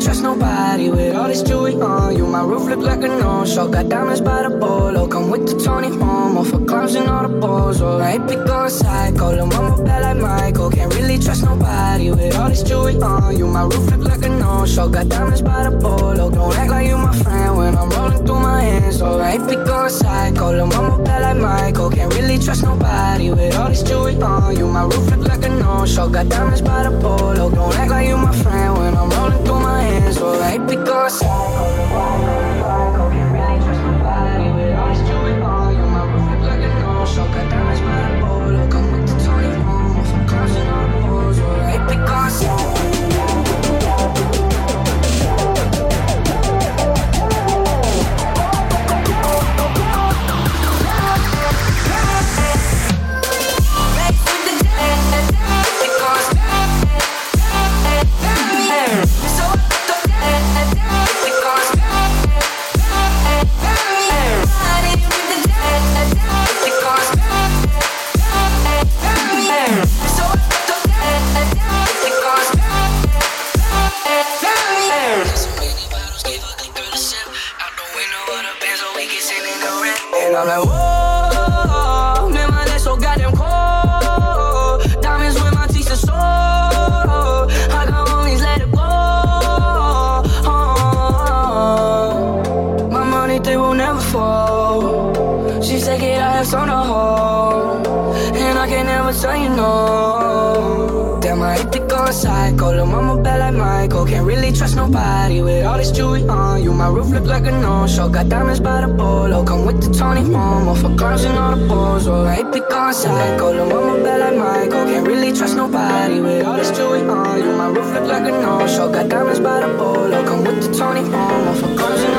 trust nobody with all this jewelry on you. My roof look like a no-show. Got diamonds by the bolo. Come with the Tony Homo for clowns and all the balls. Oh, I be going psycho. Lil' mama bad like Michael. Can't really trust nobody with all this jewelry on you. My roof look like a no-show. Got diamonds by the bolo. Don't act like you my friend when I'm rolling through my hands. Oh, I be going psycho. Lil' mama bad like Michael. Can't really trust nobody with all this jewelry on you. My roof look like a no-show. Got diamonds by the polo. Don't act like you my friend when I'm rolling is alright because with all this jewelry on you. My roof look like a no-show. Got diamonds by the polo. Come with the Tony Momo for cars and all the balls. Oh, I be gone psycho. The mama bad like Michael. Can't really trust nobody with all this jewelry on you. My roof look like a no-show. Got diamonds by the polo. Come with the Tony Momo for cars and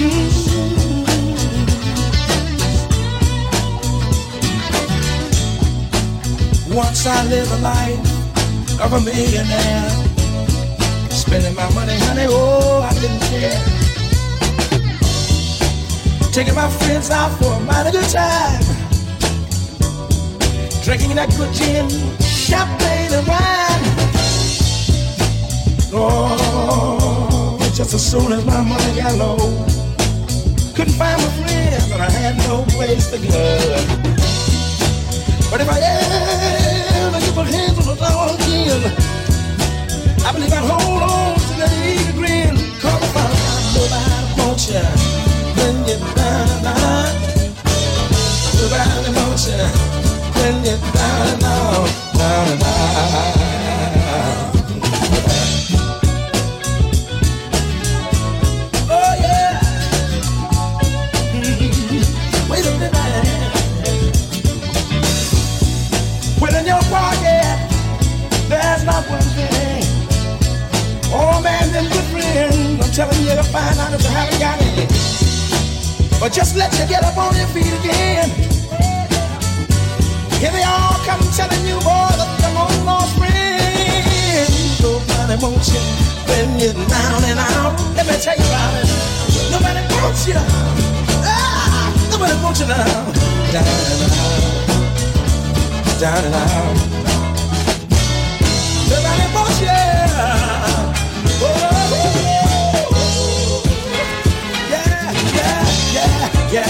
Mm-hmm. Once I live a life of a millionaire, spending my money, honey, oh I didn't care. Taking my friends out for a mighty good time, drinking that good gin, champagne and wine. Oh, just as soon as my money got low, couldn't find my friends and I had no place to go. But if I ever get my hands on the dollar again, I believe I'd hold on to that eager grin. Cause if I nobody wants you when you're down and out. Nobody wants you when you're down and out, down and out. Find out if haven't got any. But just let you get up on your feet again. Here they all come telling you, boy, that they're long lost friends. Nobody wants you when you're down and out. Let me tell you about it. Nobody wants you. Ah, nobody wants you now. Down and out down and out. Nobody wants you. Yeah.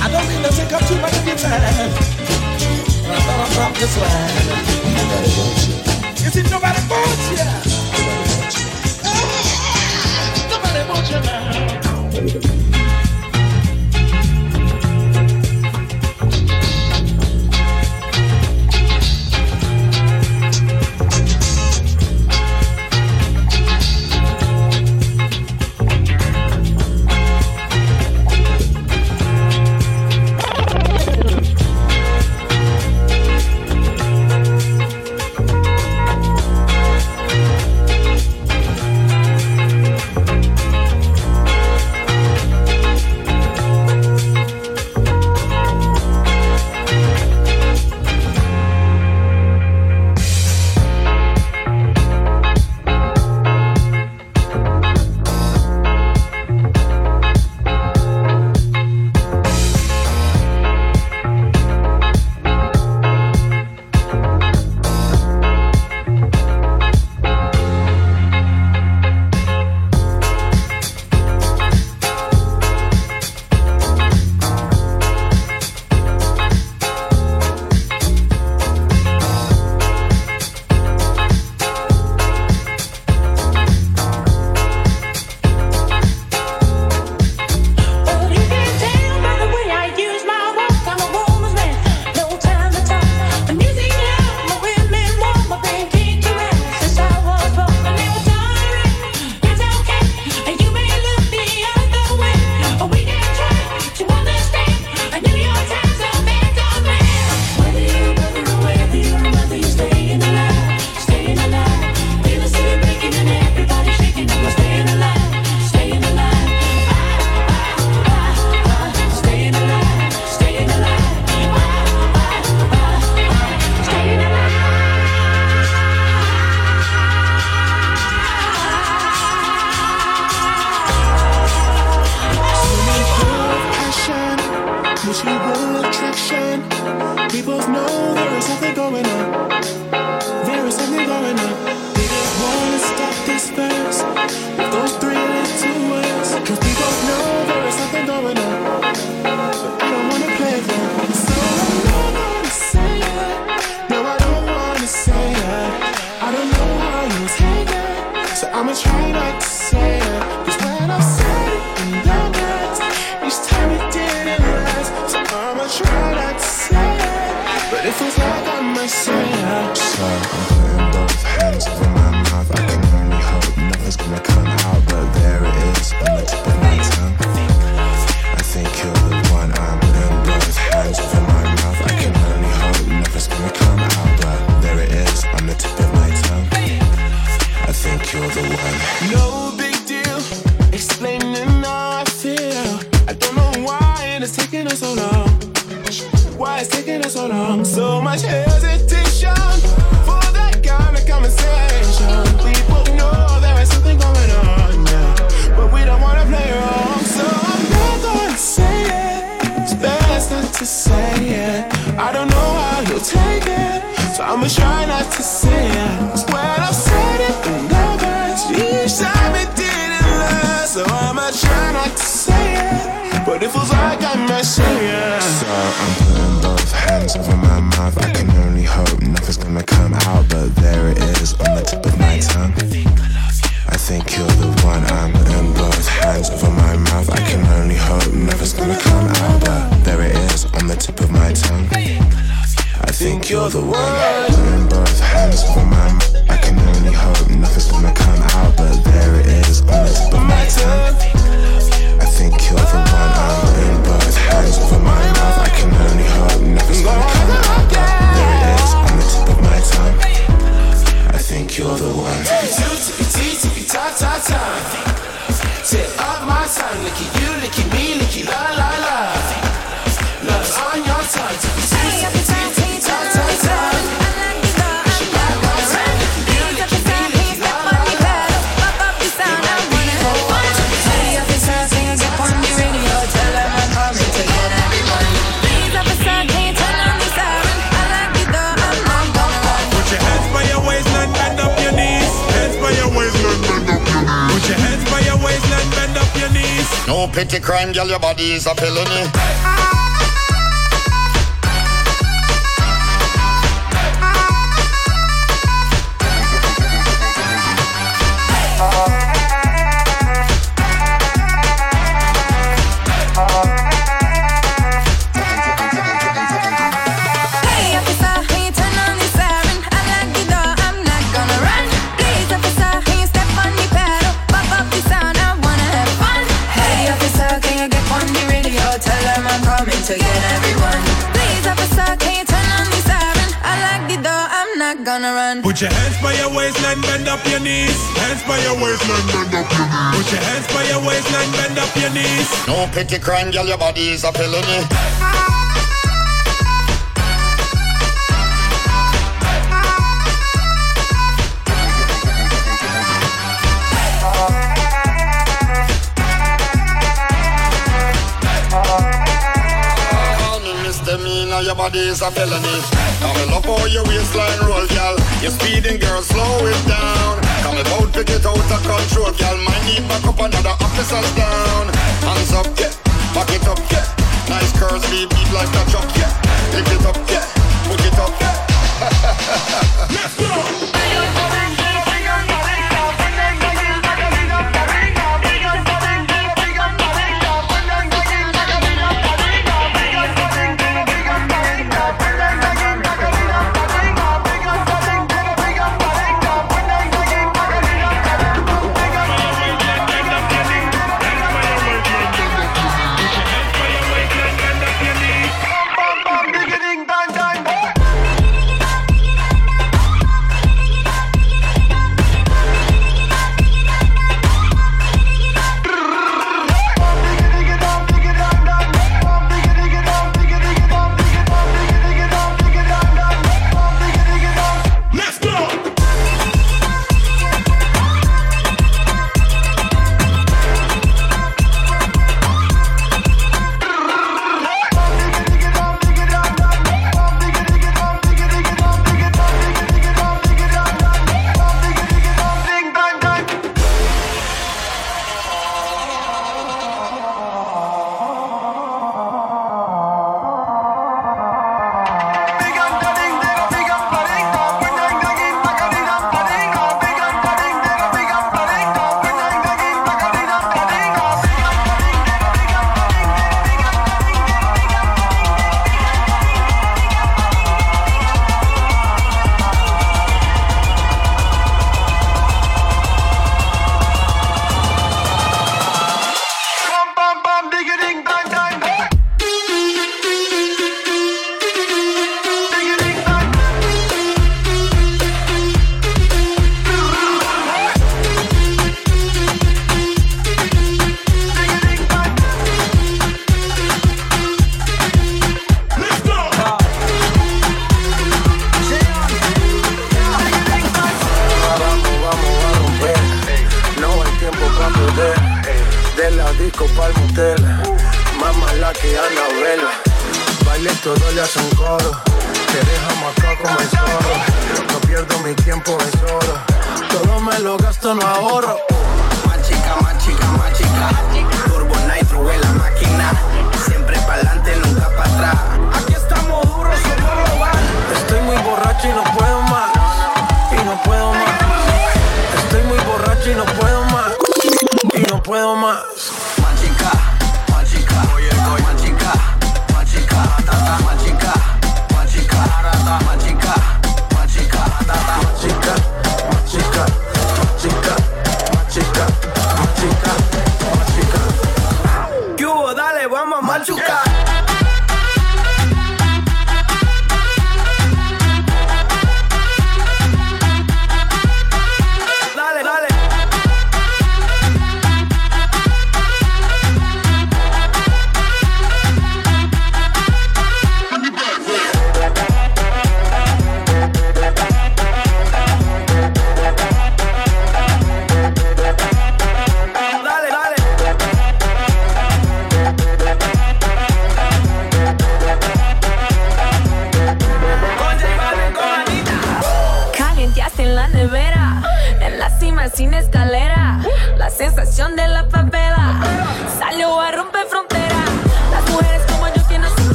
I don't mean to take up too much of your time, but I thought I'd drop this wants you. See, nobody wants you. Nobody wants you now. A felony. Put your hands by your waistline, bend up your knees. Hands by your waistline, bend up your knees. Put your hands by your waistline, bend up your knees. No petty crime, girl, your body is a felony. your body is a felony. Come and love how your waistline roll, girl. You're speeding, girl, slow it down. Come about to get out of control, girl. Might need back up another officers down. Hands up, yeah. Back it up, yeah. Nice curves, beat, beat like a truck, yeah. Lift it up, yeah. Put it up, yeah. Let's go.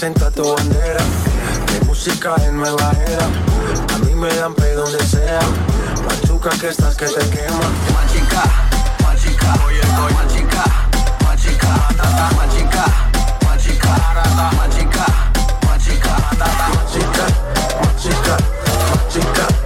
representa tu bandera. De música en nueva era. A mí me dan pay donde sea. Machuca que estás que te quema. Machica, machica, hoy estoy machica, machica, tata, machica, machica, machica, machica, machica, machica, machica, machica.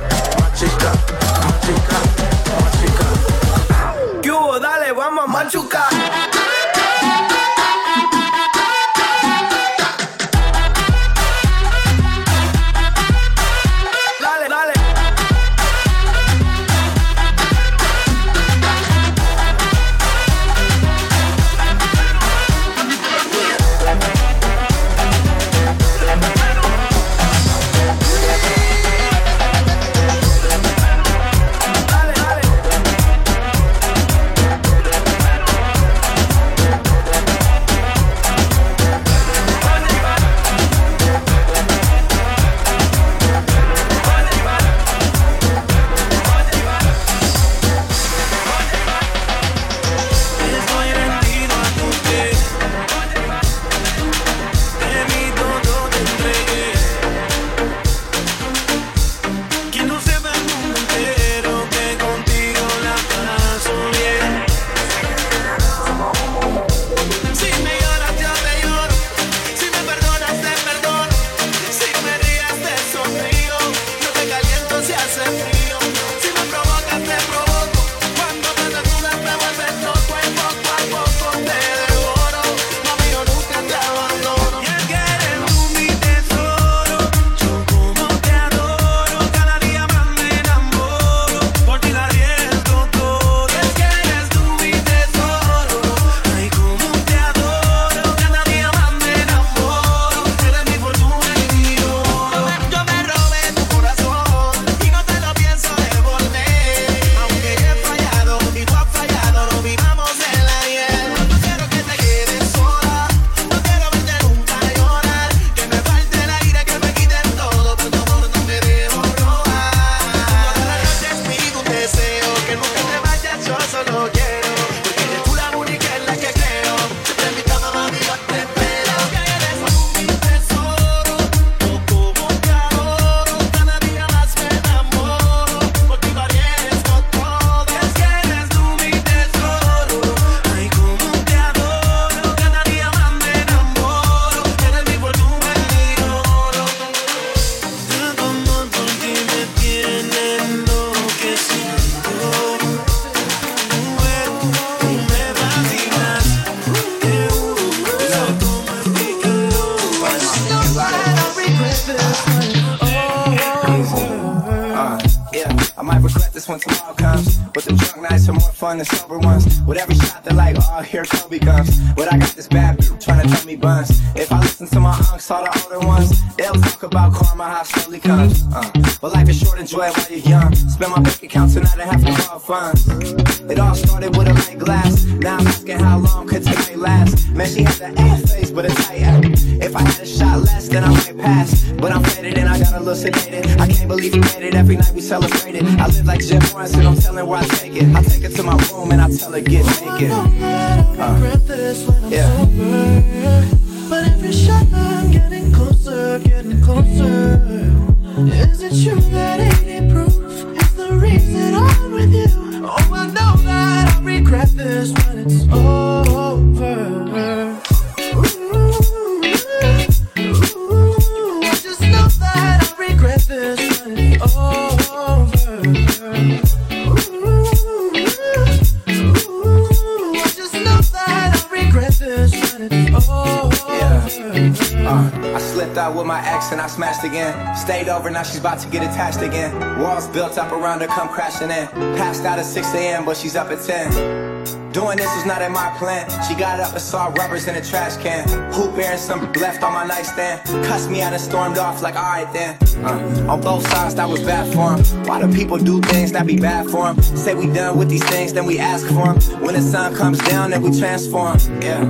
She's up at 10. Doing this was not in my plan. She got up and saw rubbers in a trash can. Hoop air some left on my nightstand. Cussed me out and stormed off like, alright then. Uh, on both sides, that was bad for him. Why do people do things that be bad for them? Say we done with these things, then we ask for them. When the sun comes down, then we transform. Yeah.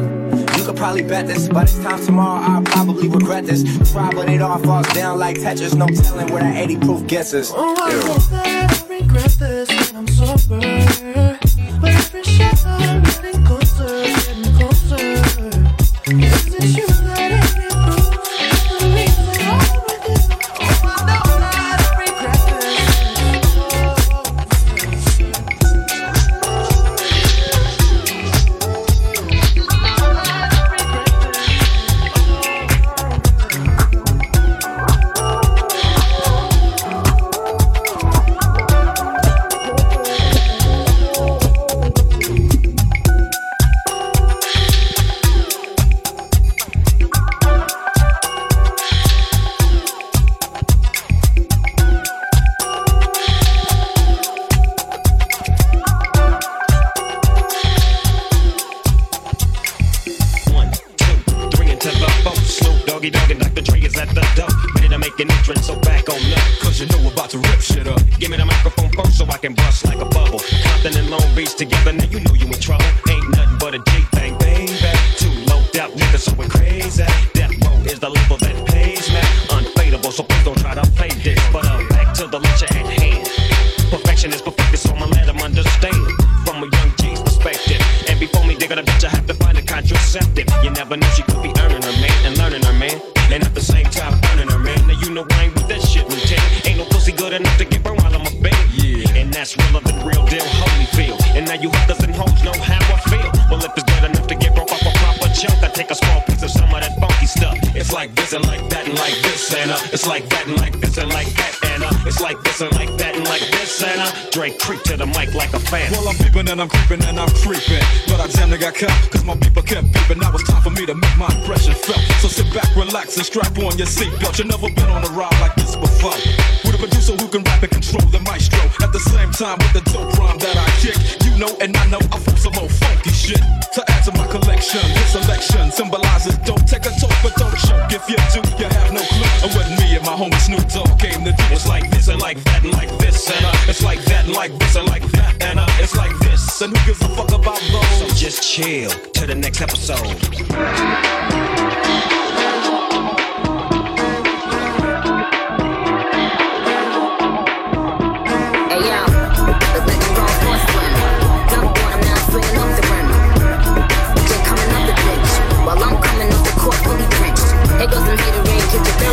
You could probably bet this, but it's time tomorrow, I'll probably regret this. Try, but it all falls down like Tetris. No telling where that 80 proof gets us. Oh, I know that I regret this when I'm sober. To add to my collection, this selection symbolizes don't take a talk but don't choke. If you do, you have no clue. And what me and my homie Snoop Dogg came to do. It's like this and like that and like this and uh, it's like that and like this and like that and uh, it's like this. And who gives a fuck about those? So just chill to the next episode.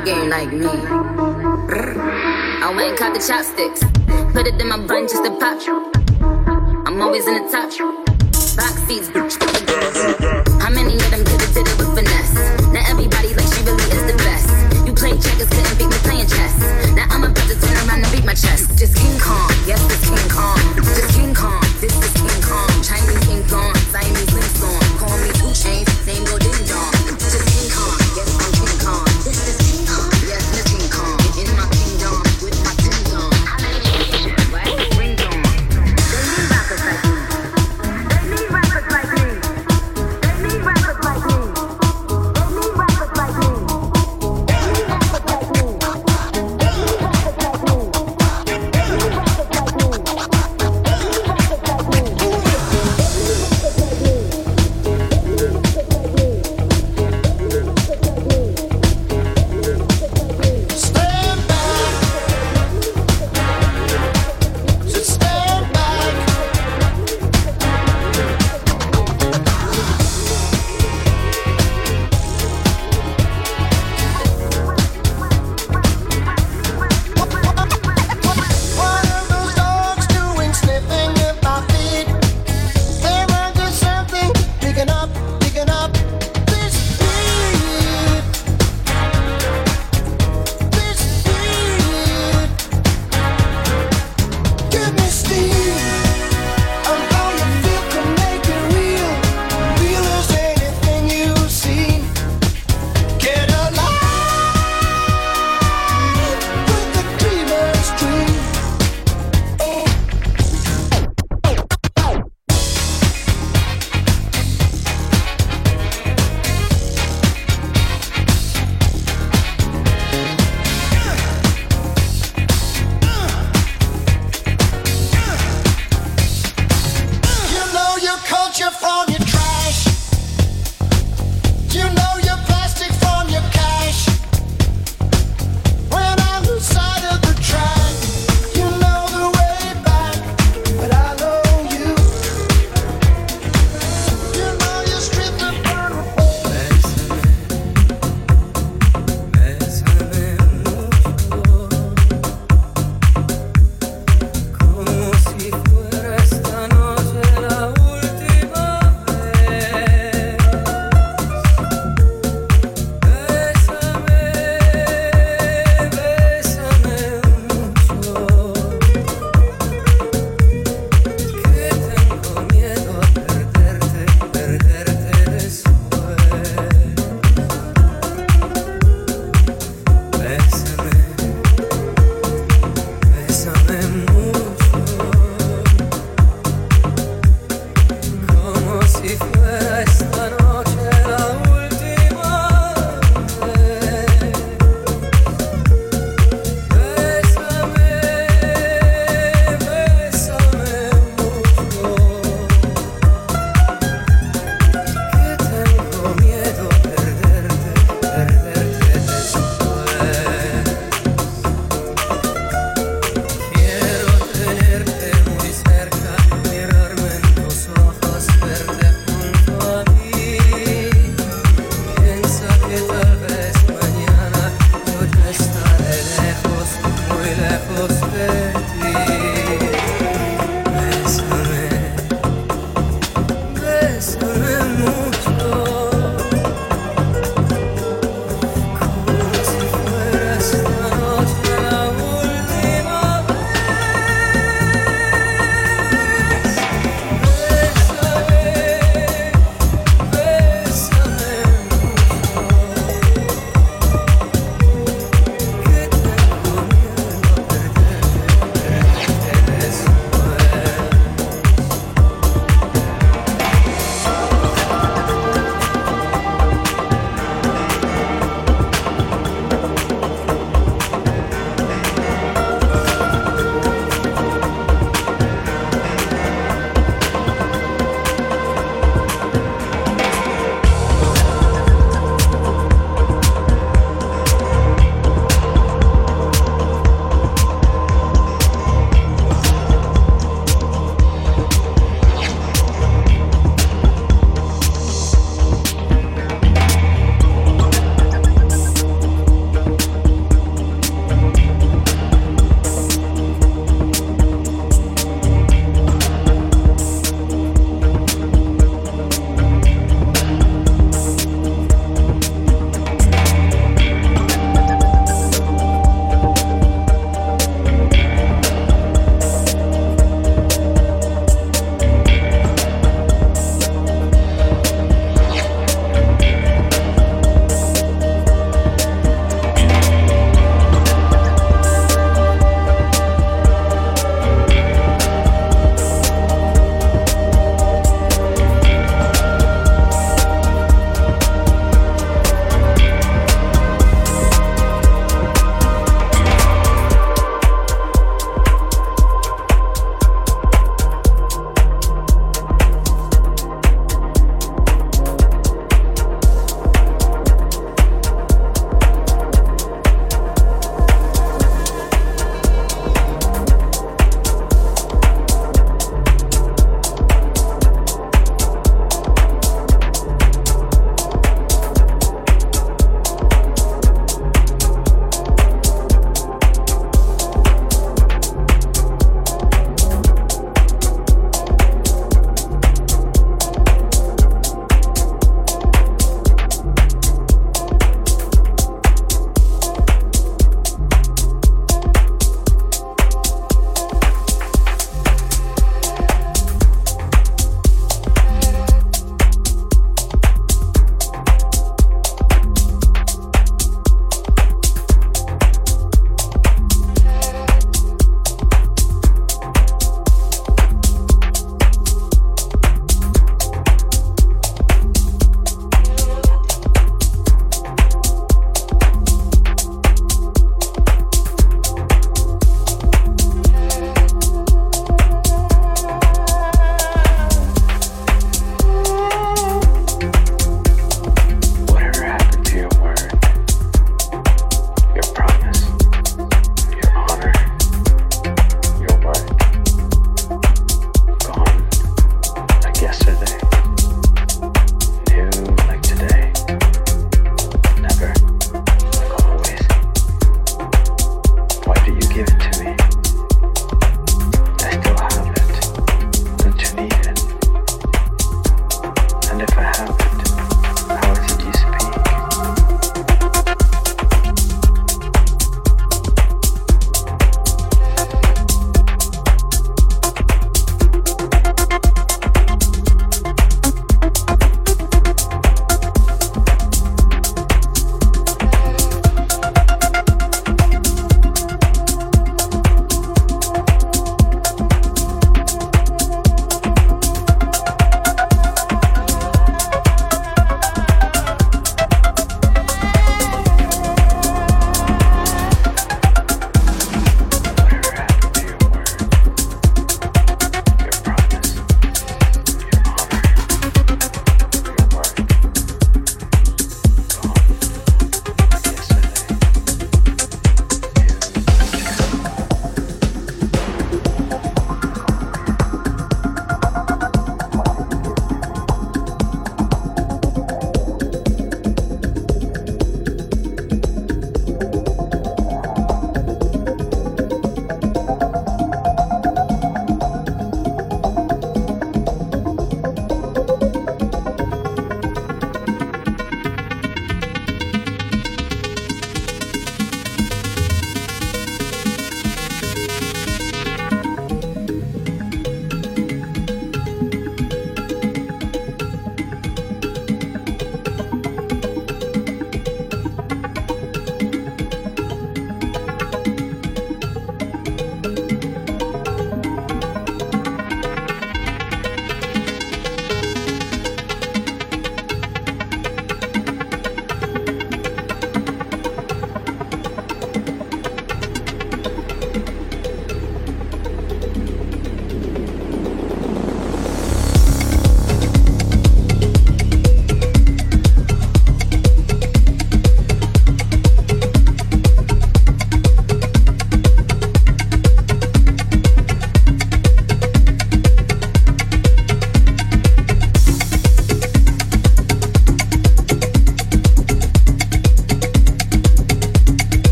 rap game like me. I went and caught the chopsticks, put it in my bun just to pop. I'm always in the top.